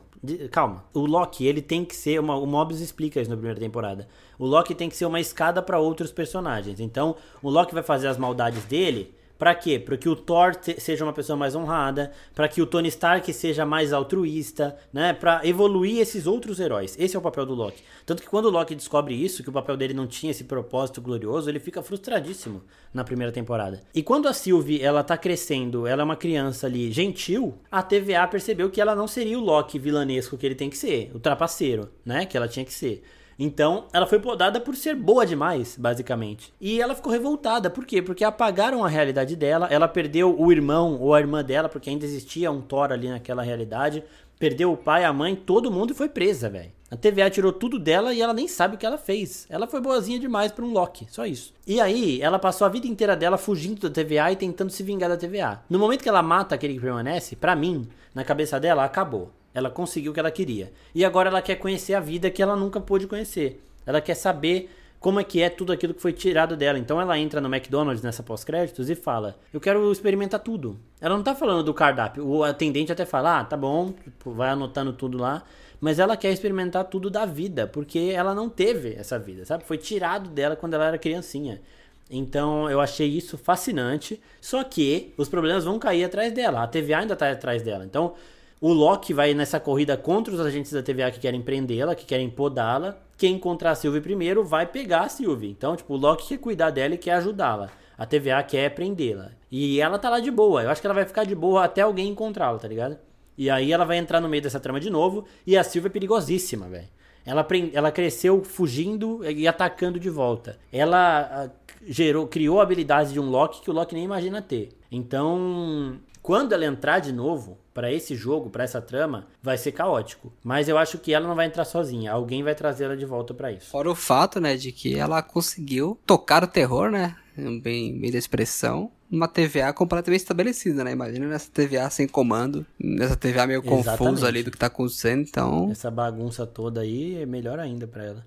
Calma. O Loki, ele tem que ser, uma, o Mobius explica isso na primeira temporada. O Loki tem que ser uma escada para outros personagens. Então, o Loki vai fazer as maldades dele Pra quê? Pra que o Thor seja uma pessoa mais honrada, pra que o Tony Stark seja mais altruísta, né? Pra evoluir esses outros heróis. Esse é o papel do Loki. Tanto que quando o Loki descobre isso, que o papel dele não tinha esse propósito glorioso, ele fica frustradíssimo na primeira temporada. E quando a Sylvie, ela tá crescendo, ela é uma criança ali gentil, a TVA percebeu que ela não seria o Loki vilanesco que ele tem que ser, o trapaceiro, né? Que ela tinha que ser. Então, ela foi podada por ser boa demais, basicamente. E ela ficou revoltada. Por quê? Porque apagaram a realidade dela. Ela perdeu o irmão ou a irmã dela, porque ainda existia um Thor ali naquela realidade. Perdeu o pai, a mãe, todo mundo e foi presa, velho. A TVA tirou tudo dela e ela nem sabe o que ela fez. Ela foi boazinha demais pra um Loki, só isso. E aí, ela passou a vida inteira dela fugindo da TVA e tentando se vingar da TVA. No momento que ela mata aquele que permanece, pra mim, na cabeça dela, acabou. Ela conseguiu o que ela queria. E agora ela quer conhecer a vida que ela nunca pôde conhecer. Ela quer saber como é que é tudo aquilo que foi tirado dela. Então ela entra no McDonald's nessa pós-créditos e fala: Eu quero experimentar tudo. Ela não tá falando do cardápio. O atendente até fala: Ah, tá bom, tipo, vai anotando tudo lá. Mas ela quer experimentar tudo da vida, porque ela não teve essa vida, sabe? Foi tirado dela quando ela era criancinha. Então eu achei isso fascinante. Só que os problemas vão cair atrás dela. A TVA ainda tá atrás dela. Então o Loki vai nessa corrida contra os agentes da TVA que querem prendê-la, que querem podá-la. Quem encontrar a Sylvie primeiro vai pegar a Sylvie. Então, tipo, o Loki quer cuidar dela e quer ajudá-la. A TVA quer prendê-la. E ela tá lá de boa. Eu acho que ela vai ficar de boa até alguém encontrá-la, tá ligado? E aí ela vai entrar no meio dessa trama de novo. E a Sylvie é perigosíssima, velho. Ela, ela cresceu fugindo e atacando de volta. Ela ah, gerou, criou habilidades de um Loki que o Loki nem imagina ter. Então, quando ela entrar de novo para esse jogo, para essa trama, vai ser caótico. Mas eu acho que ela não vai entrar sozinha. Alguém vai trazer ela de volta para isso. Fora o fato, né, de que ela conseguiu tocar o terror, né? Bem, bem da expressão, numa TVA completamente estabelecida, né? Imagina nessa TVA sem comando, nessa TVA meio Exatamente. confusa ali do que tá acontecendo, então. Essa bagunça toda aí é melhor ainda para ela.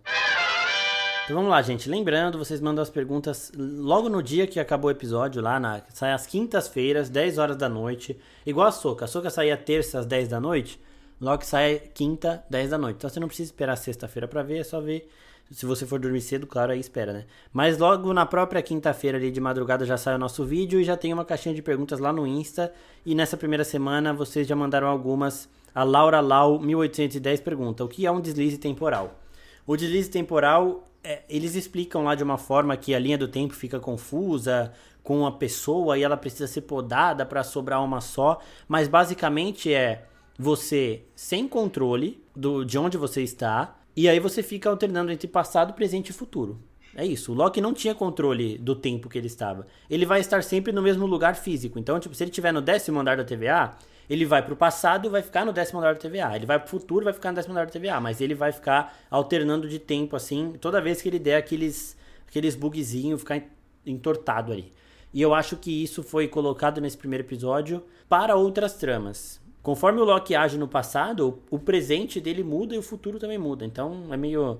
Então vamos lá, gente. Lembrando, vocês mandam as perguntas logo no dia que acabou o episódio, lá na. Sai às quintas-feiras, 10 horas da noite. Igual a Soca. A Soca saía terça às 10 da noite. Logo sai quinta, 10 da noite. Então você não precisa esperar sexta-feira para ver, é só ver. Se você for dormir cedo, claro, aí espera, né? Mas logo na própria quinta-feira ali de madrugada já sai o nosso vídeo e já tem uma caixinha de perguntas lá no Insta. E nessa primeira semana vocês já mandaram algumas. A Laura Lau 1810 pergunta: O que é um deslize temporal? O deslize temporal é, eles explicam lá de uma forma que a linha do tempo fica confusa com a pessoa e ela precisa ser podada para sobrar uma só, mas basicamente é você sem controle do, de onde você está e aí você fica alternando entre passado, presente e futuro. É isso. O Loki não tinha controle do tempo que ele estava. Ele vai estar sempre no mesmo lugar físico. Então, tipo, se ele estiver no décimo andar da TVA, ele vai pro passado, vai ficar no décimo andar da TVA. Ele vai pro futuro, vai ficar no décimo andar da TVA. Mas ele vai ficar alternando de tempo, assim, toda vez que ele der aqueles, aqueles bugzinhos, ficar entortado ali. E eu acho que isso foi colocado nesse primeiro episódio para outras tramas. Conforme o Loki age no passado, o presente dele muda e o futuro também muda. Então é meio,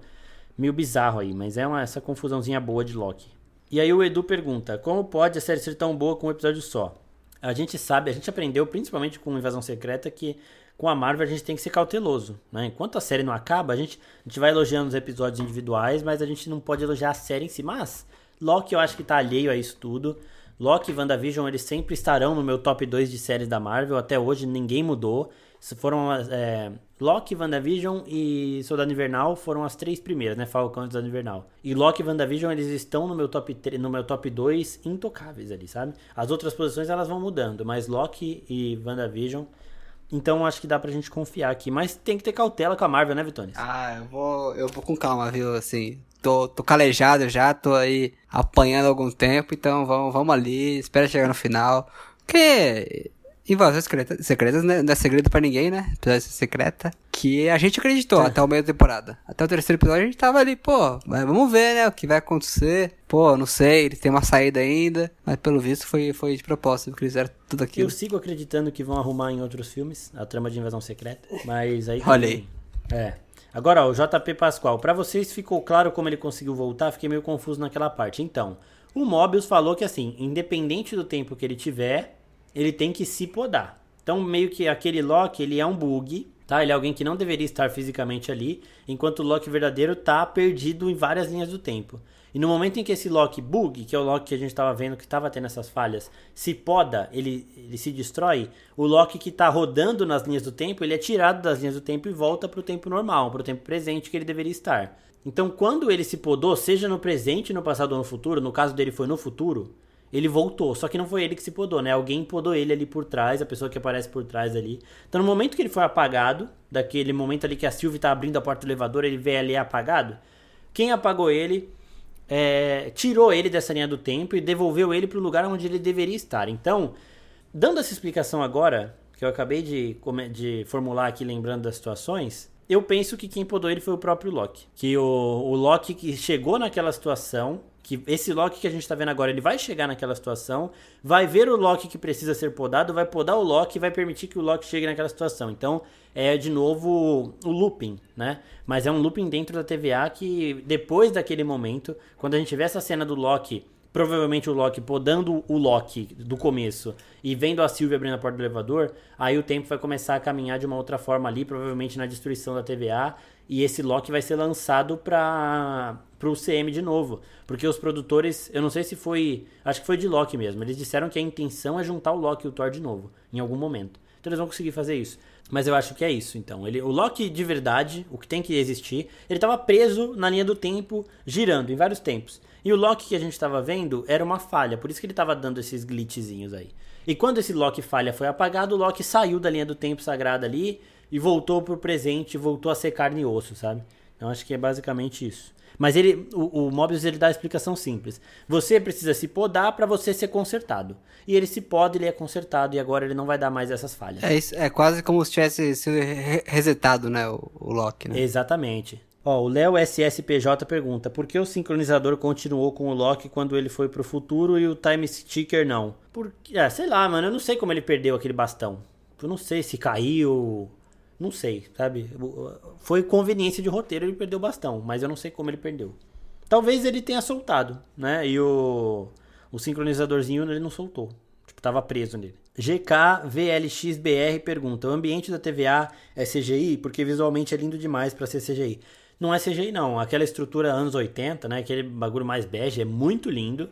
meio bizarro aí, mas é uma, essa confusãozinha boa de Loki. E aí o Edu pergunta: como pode a série ser tão boa com um episódio só? A gente sabe, a gente aprendeu principalmente com Invasão Secreta que com a Marvel a gente tem que ser cauteloso, né? Enquanto a série não acaba, a gente, a gente vai elogiando os episódios individuais, mas a gente não pode elogiar a série em si. Mas Loki eu acho que tá alheio a isso tudo. Loki e WandaVision, eles sempre estarão no meu top 2 de séries da Marvel. Até hoje ninguém mudou. Foram é, Loki, WandaVision e Soldado Invernal foram as três primeiras, né? Falcão e Soldado Invernal. E Loki e WandaVision, eles estão no meu top 3, no meu top 2 intocáveis ali, sabe? As outras posições elas vão mudando, mas Loki e WandaVision então acho que dá pra gente confiar aqui. Mas tem que ter cautela com a Marvel, né, Vitones? Ah, eu vou, eu vou com calma, viu? Assim, tô, tô calejado já, tô aí apanhando algum tempo, então vamos, vamos ali, espera chegar no final. Porque Invasões secretas, secretas né? não é segredo pra ninguém, né? Episódio secreta. Que a gente acreditou é. até o meio da temporada. Até o terceiro episódio a gente tava ali, pô, vamos ver, né? O que vai acontecer. Pô, não sei, ele tem uma saída ainda. Mas pelo visto foi, foi de propósito, porque eles fizeram tudo aquilo. Eu sigo acreditando que vão arrumar em outros filmes a trama de invasão secreta. Mas aí. Olha aí. É. Agora, ó, o JP Pascoal. Para vocês ficou claro como ele conseguiu voltar? Fiquei meio confuso naquela parte. Então, o Mobius falou que assim, independente do tempo que ele tiver ele tem que se podar. Então, meio que aquele Loki, ele é um bug, tá? Ele é alguém que não deveria estar fisicamente ali, enquanto o Loki verdadeiro tá perdido em várias linhas do tempo. E no momento em que esse Loki bug, que é o Loki que a gente estava vendo que estava tendo essas falhas, se poda, ele, ele se destrói, o Loki que está rodando nas linhas do tempo, ele é tirado das linhas do tempo e volta para o tempo normal, para o tempo presente que ele deveria estar. Então, quando ele se podou, seja no presente, no passado ou no futuro, no caso dele foi no futuro, ele voltou. Só que não foi ele que se podou, né? Alguém podou ele ali por trás, a pessoa que aparece por trás ali. Então, no momento que ele foi apagado, daquele momento ali que a Sylvie tá abrindo a porta do elevador, ele vê ali apagado. Quem apagou ele é, tirou ele dessa linha do tempo e devolveu ele para o lugar onde ele deveria estar. Então, dando essa explicação agora, que eu acabei de, de formular aqui lembrando das situações, eu penso que quem podou ele foi o próprio Loki. Que o, o Loki que chegou naquela situação que esse Loki que a gente tá vendo agora, ele vai chegar naquela situação, vai ver o Loki que precisa ser podado, vai podar o Loki e vai permitir que o Loki chegue naquela situação. Então, é de novo o looping, né? Mas é um looping dentro da TVA que depois daquele momento, quando a gente vê essa cena do Loki, provavelmente o Loki podando o Loki do começo e vendo a Sylvie abrindo a porta do elevador, aí o tempo vai começar a caminhar de uma outra forma ali, provavelmente na destruição da TVA, e esse Loki vai ser lançado para pro CM de novo. Porque os produtores, eu não sei se foi. Acho que foi de Loki mesmo. Eles disseram que a intenção é juntar o Loki e o Thor de novo, em algum momento. Então eles vão conseguir fazer isso. Mas eu acho que é isso, então. Ele, o Loki de verdade, o que tem que existir, ele estava preso na linha do tempo, girando em vários tempos. E o Loki que a gente estava vendo era uma falha, por isso que ele estava dando esses glitchzinhos aí. E quando esse Loki falha foi apagado, o Loki saiu da linha do tempo sagrada ali e voltou pro presente, voltou a ser carne e osso, sabe? Então acho que é basicamente isso. Mas ele, o, o Mobius ele dá a explicação simples. Você precisa se podar para você ser consertado. E ele se poda, ele é consertado e agora ele não vai dar mais essas falhas. É, é quase como se tivesse sido resetado, né, o, o Loki, né? Exatamente. Ó, o Léo SSPJ pergunta: por que o sincronizador continuou com o Loki quando ele foi pro futuro e o Time Sticker não? Porque, é, sei lá, mano, eu não sei como ele perdeu aquele bastão. Eu não sei se caiu, não sei, sabe? Foi conveniência de roteiro, ele perdeu o bastão, mas eu não sei como ele perdeu. Talvez ele tenha soltado, né? E o, o sincronizadorzinho ele não soltou. Tipo, tava preso nele. GKVLXBR pergunta: O ambiente da TVA é CGI? Porque visualmente é lindo demais para ser CGI. Não é CGI, não. Aquela estrutura anos 80, né? Aquele bagulho mais bege é muito lindo.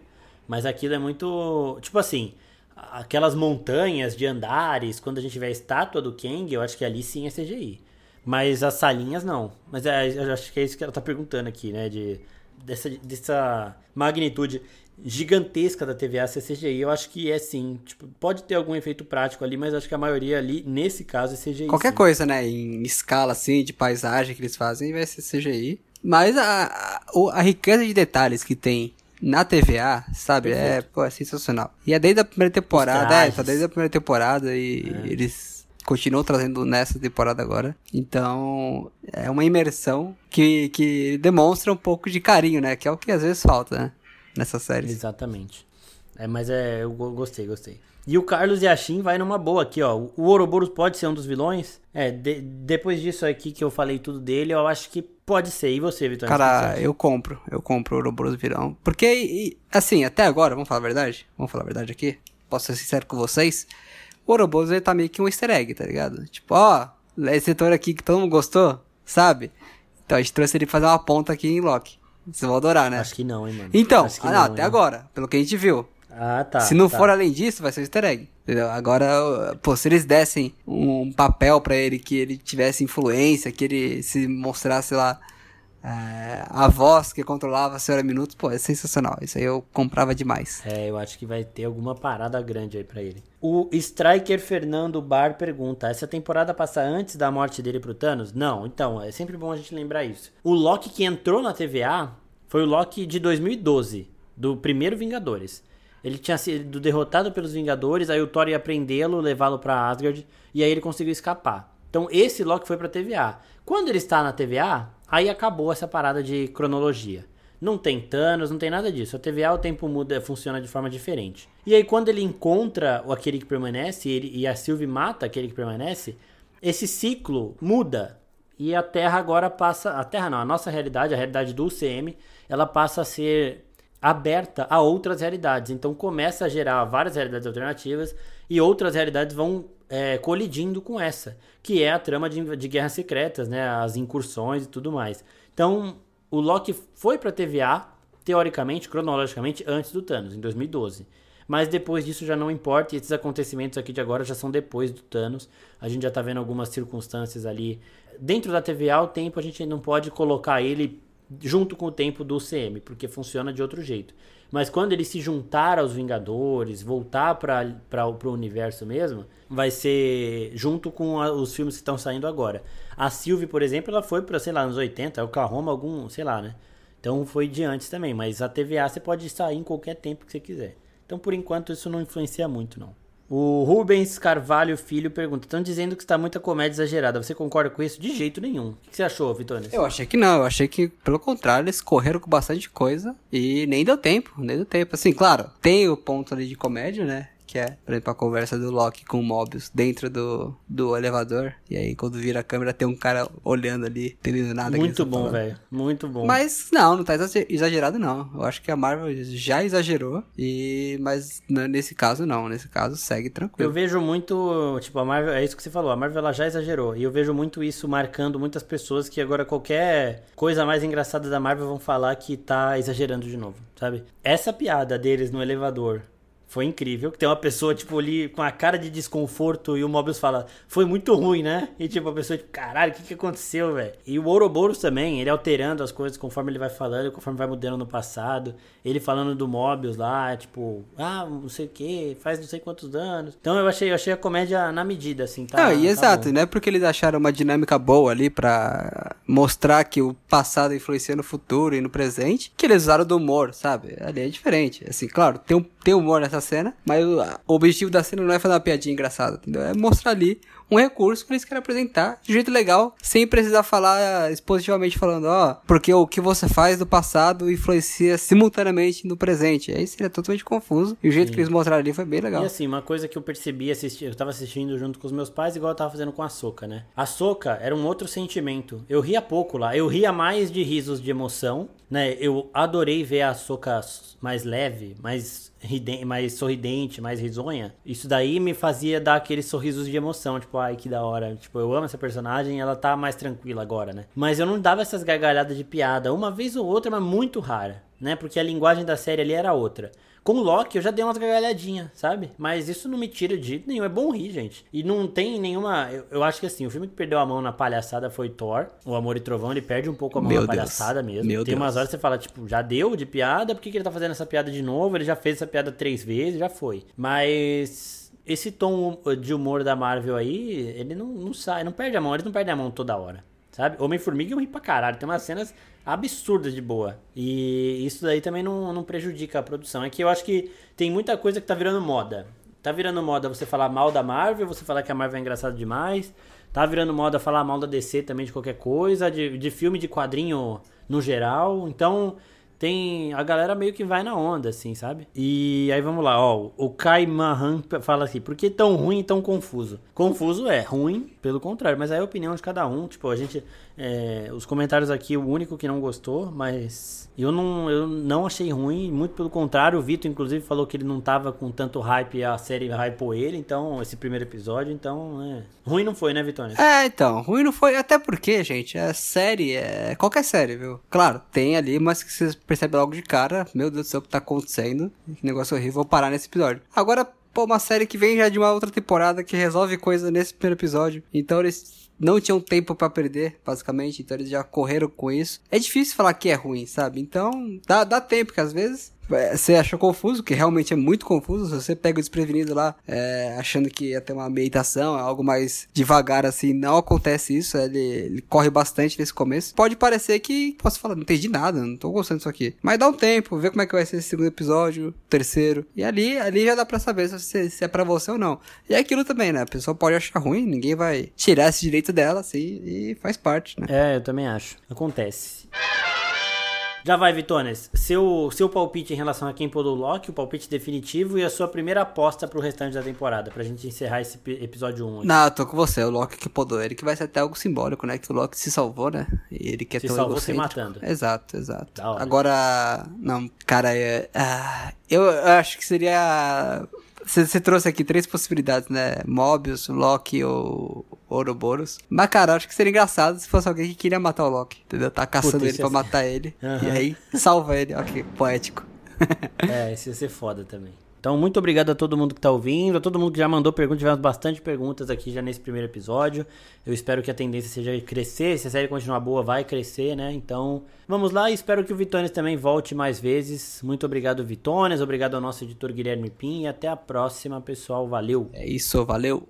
Mas aquilo é muito. Tipo assim, aquelas montanhas de andares, quando a gente vê a estátua do Kang, eu acho que ali sim é CGI. Mas as salinhas não. Mas é, eu acho que é isso que ela tá perguntando aqui, né? De, dessa, dessa magnitude gigantesca da TVA ser CGI, eu acho que é sim. Tipo, pode ter algum efeito prático ali, mas acho que a maioria ali, nesse caso, é CGI. Qualquer sim. coisa, né? Em escala assim, de paisagem que eles fazem, vai ser CGI. Mas a, a, a riqueza de detalhes que tem na TVA, sabe? É, pô, é sensacional. E é desde a primeira temporada, é, tá desde a primeira temporada e é. eles continuam trazendo nessa temporada agora. Então, é uma imersão que, que demonstra um pouco de carinho, né? Que é o que às vezes falta, né? Nessa série. Exatamente. É, mas é, eu gostei, gostei. E o Carlos Yashin vai numa boa aqui, ó. O Ouroboros pode ser um dos vilões? É, de, depois disso aqui que eu falei tudo dele, eu acho que pode ser. E você, Vitor? Cara, eu compro. Eu compro o Ouroboros vilão. Porque, assim, até agora, vamos falar a verdade? Vamos falar a verdade aqui? Posso ser sincero com vocês? O Ouroboros, ele tá meio que um easter egg, tá ligado? Tipo, ó, esse setor aqui que todo mundo gostou, sabe? Então a gente trouxe ele pra fazer uma ponta aqui em Loki. Vocês vão adorar, né? Acho que não, hein, mano. Então, ah, não, até hein? agora, pelo que a gente viu. Ah, tá. Se não tá. for além disso, vai ser um easter egg. Entendeu? Agora, pô, se eles dessem um papel para ele que ele tivesse influência, que ele se mostrasse lá é, a voz que controlava a senhora Minutos, pô, é sensacional. Isso aí eu comprava demais. É, eu acho que vai ter alguma parada grande aí para ele. O Striker Fernando Bar pergunta: essa temporada passa antes da morte dele pro Thanos? Não, então, é sempre bom a gente lembrar isso. O Loki que entrou na TVA foi o Loki de 2012, do primeiro Vingadores. Ele tinha sido derrotado pelos Vingadores, aí o Thor ia prendê-lo, levá-lo para Asgard, e aí ele conseguiu escapar. Então esse Loki foi pra TVA. Quando ele está na TVA, aí acabou essa parada de cronologia. Não tem Thanos, não tem nada disso. A TVA o tempo muda, funciona de forma diferente. E aí quando ele encontra aquele que permanece ele, e a Sylvie mata aquele que permanece, esse ciclo muda. E a Terra agora passa, a Terra não, a nossa realidade, a realidade do UCM, ela passa a ser aberta a outras realidades. Então começa a gerar várias realidades alternativas e outras realidades vão é, colidindo com essa, que é a trama de, de guerras secretas, né? As incursões e tudo mais. Então o Loki foi para TVA teoricamente, cronologicamente, antes do Thanos, em 2012. Mas depois disso já não importa, e esses acontecimentos aqui de agora já são depois do Thanos. A gente já tá vendo algumas circunstâncias ali. Dentro da TVA, o tempo a gente não pode colocar ele junto com o tempo do CM, porque funciona de outro jeito. Mas quando ele se juntar aos Vingadores, voltar para o universo mesmo, vai ser junto com a, os filmes que estão saindo agora. A Sylvie, por exemplo, ela foi para, sei lá, nos 80, Oklahoma, algum, sei lá, né? Então foi de antes também, mas a TVA você pode sair em qualquer tempo que você quiser. Então por enquanto isso não influencia muito, não. O Rubens Carvalho Filho pergunta: estão dizendo que está muita comédia exagerada. Você concorda com isso? De jeito nenhum. O que você achou, Vitor? Eu achei que não. Eu achei que, pelo contrário, eles correram com bastante coisa e nem deu tempo. Nem deu tempo. Assim, claro, tem o ponto ali de comédia, né? Que é, por exemplo, a conversa do Loki com o Mobius dentro do, do elevador. E aí, quando vira a câmera, tem um cara olhando ali, entendendo nada. Muito bom, velho. Muito bom. Mas, não, não tá exagerado, não. Eu acho que a Marvel já exagerou. E, mas nesse caso, não. Nesse caso, segue tranquilo. Eu vejo muito, tipo, a Marvel, é isso que você falou, a Marvel ela já exagerou. E eu vejo muito isso marcando muitas pessoas que agora qualquer coisa mais engraçada da Marvel vão falar que tá exagerando de novo, sabe? Essa piada deles no elevador foi incrível. Que tem uma pessoa, tipo, ali com a cara de desconforto e o Mobius fala, foi muito ruim, né? E tipo, a pessoa, tipo, caralho, o que, que aconteceu, velho? E o Ouroboros também, ele alterando as coisas conforme ele vai falando, conforme vai mudando no passado. Ele falando do Mobius lá, tipo, ah, não sei o que, faz não sei quantos anos. Então eu achei, eu achei a comédia na medida, assim, tá? Não, e tá exato, bom. né? Porque eles acharam uma dinâmica boa ali pra mostrar que o passado influencia no futuro e no presente, que eles usaram do humor, sabe? Ali é diferente. Assim, claro, tem, um, tem humor nessa cena, mas o, o objetivo da cena não é fazer uma piadinha engraçada, entendeu? É mostrar ali um recurso que eles querem apresentar de jeito legal, sem precisar falar expositivamente falando, ó, porque o que você faz do passado influencia simultaneamente no presente. Aí seria totalmente confuso. E o jeito Sim. que eles mostraram ali foi bem legal. E assim, uma coisa que eu percebi, assisti, eu tava assistindo junto com os meus pais, igual eu tava fazendo com a Soca, né? A Soca era um outro sentimento. Eu ria pouco lá. Eu ria mais de risos de emoção, né? Eu adorei ver a Soca mais leve, mais, mais sorridente, mais risonha. Isso daí me fazia dar aqueles sorrisos de emoção, tipo, ai que da hora. Tipo, eu amo essa personagem, ela tá mais tranquila agora, né? Mas eu não dava essas gargalhadas de piada, uma vez ou outra, mas muito rara, né? Porque a linguagem da série ali era outra. Com o Loki eu já dei umas gargalhadinhas, sabe? Mas isso não me tira de jeito nenhum. É bom rir, gente. E não tem nenhuma. Eu, eu acho que assim, o filme que perdeu a mão na palhaçada foi Thor. O Amor e Trovão, ele perde um pouco a mão Meu na Deus. palhaçada mesmo. Meu tem umas Deus. horas que você fala, tipo, já deu de piada, por que, que ele tá fazendo essa piada de novo? Ele já fez essa piada três vezes, já foi. Mas. Esse tom de humor da Marvel aí, ele não, não sai, não perde a mão, ele não perde a mão toda hora. Sabe? Homem-Formiga eu ri pra caralho. Tem umas cenas absurdas de boa. E isso daí também não, não prejudica a produção. É que eu acho que tem muita coisa que tá virando moda. Tá virando moda você falar mal da Marvel, você falar que a Marvel é engraçada demais. Tá virando moda falar mal da DC também de qualquer coisa, de, de filme, de quadrinho no geral. Então, tem a galera meio que vai na onda, assim, sabe? E aí vamos lá, ó. O Kai Mahan fala assim: por que tão ruim e tão confuso? Confuso é ruim, pelo contrário, mas aí é a opinião de cada um. Tipo, a gente. É, os comentários aqui, o único que não gostou, mas eu não, eu não achei ruim, muito pelo contrário. O Vitor, inclusive, falou que ele não tava com tanto hype a série hypou ele, então, esse primeiro episódio, então, é. Ruim não foi, né, Vitória? É, então, ruim não foi, até porque, gente, a série é qualquer série, viu? Claro, tem ali, mas que você percebe logo de cara, meu Deus do céu, o que tá acontecendo, que negócio horrível, vou parar nesse episódio. Agora, pô, uma série que vem já de uma outra temporada, que resolve coisa nesse primeiro episódio, então eles não tinham tempo pra perder, basicamente, então eles já correram com isso. É difícil falar que é ruim, sabe? Então, dá, dá tempo, porque às vezes você achou confuso, que realmente é muito confuso. Se você pega o desprevenido lá, é, achando que ia ter uma meditação, algo mais devagar assim, não acontece isso. Ele, ele corre bastante nesse começo. Pode parecer que, posso falar, não entendi nada, não tô gostando disso aqui. Mas dá um tempo, vê como é que vai ser esse segundo episódio, terceiro. E ali, ali já dá pra saber se, se é pra você ou não. E é aquilo também, né? A pessoa pode achar ruim, ninguém vai tirar esse direito dela, assim, e faz parte, né? É, eu também acho. Acontece. Já vai, Vitones. Seu, seu palpite em relação a quem pulou o Loki, o palpite definitivo e a sua primeira aposta pro restante da temporada, pra gente encerrar esse pi- episódio 1. aqui. Não, eu tô com você, o Loki que podou ele, que vai ser até algo simbólico, né? Que o Loki se salvou, né? E ele quer Se ter um salvou se matando. Exato, exato. Agora, não, cara, é, ah, eu acho que seria. Você você trouxe aqui três possibilidades, né? Mobius, Loki ou Ouroboros. Mas, cara, acho que seria engraçado se fosse alguém que queria matar o Loki, entendeu? Tá caçando Puta, ele isso pra ser- matar ele. Aham. E aí salva ele. Ok, poético. É, esse ia ser foda também. Então, muito obrigado a todo mundo que tá ouvindo, a todo mundo que já mandou perguntas. Tivemos bastante perguntas aqui já nesse primeiro episódio. Eu espero que a tendência seja crescer. Se a série continuar boa, vai crescer, né? Então, vamos lá. Espero que o Vitones também volte mais vezes. Muito obrigado, Vitones. Obrigado ao nosso editor Guilherme Pim. E até a próxima, pessoal. Valeu! É isso, valeu.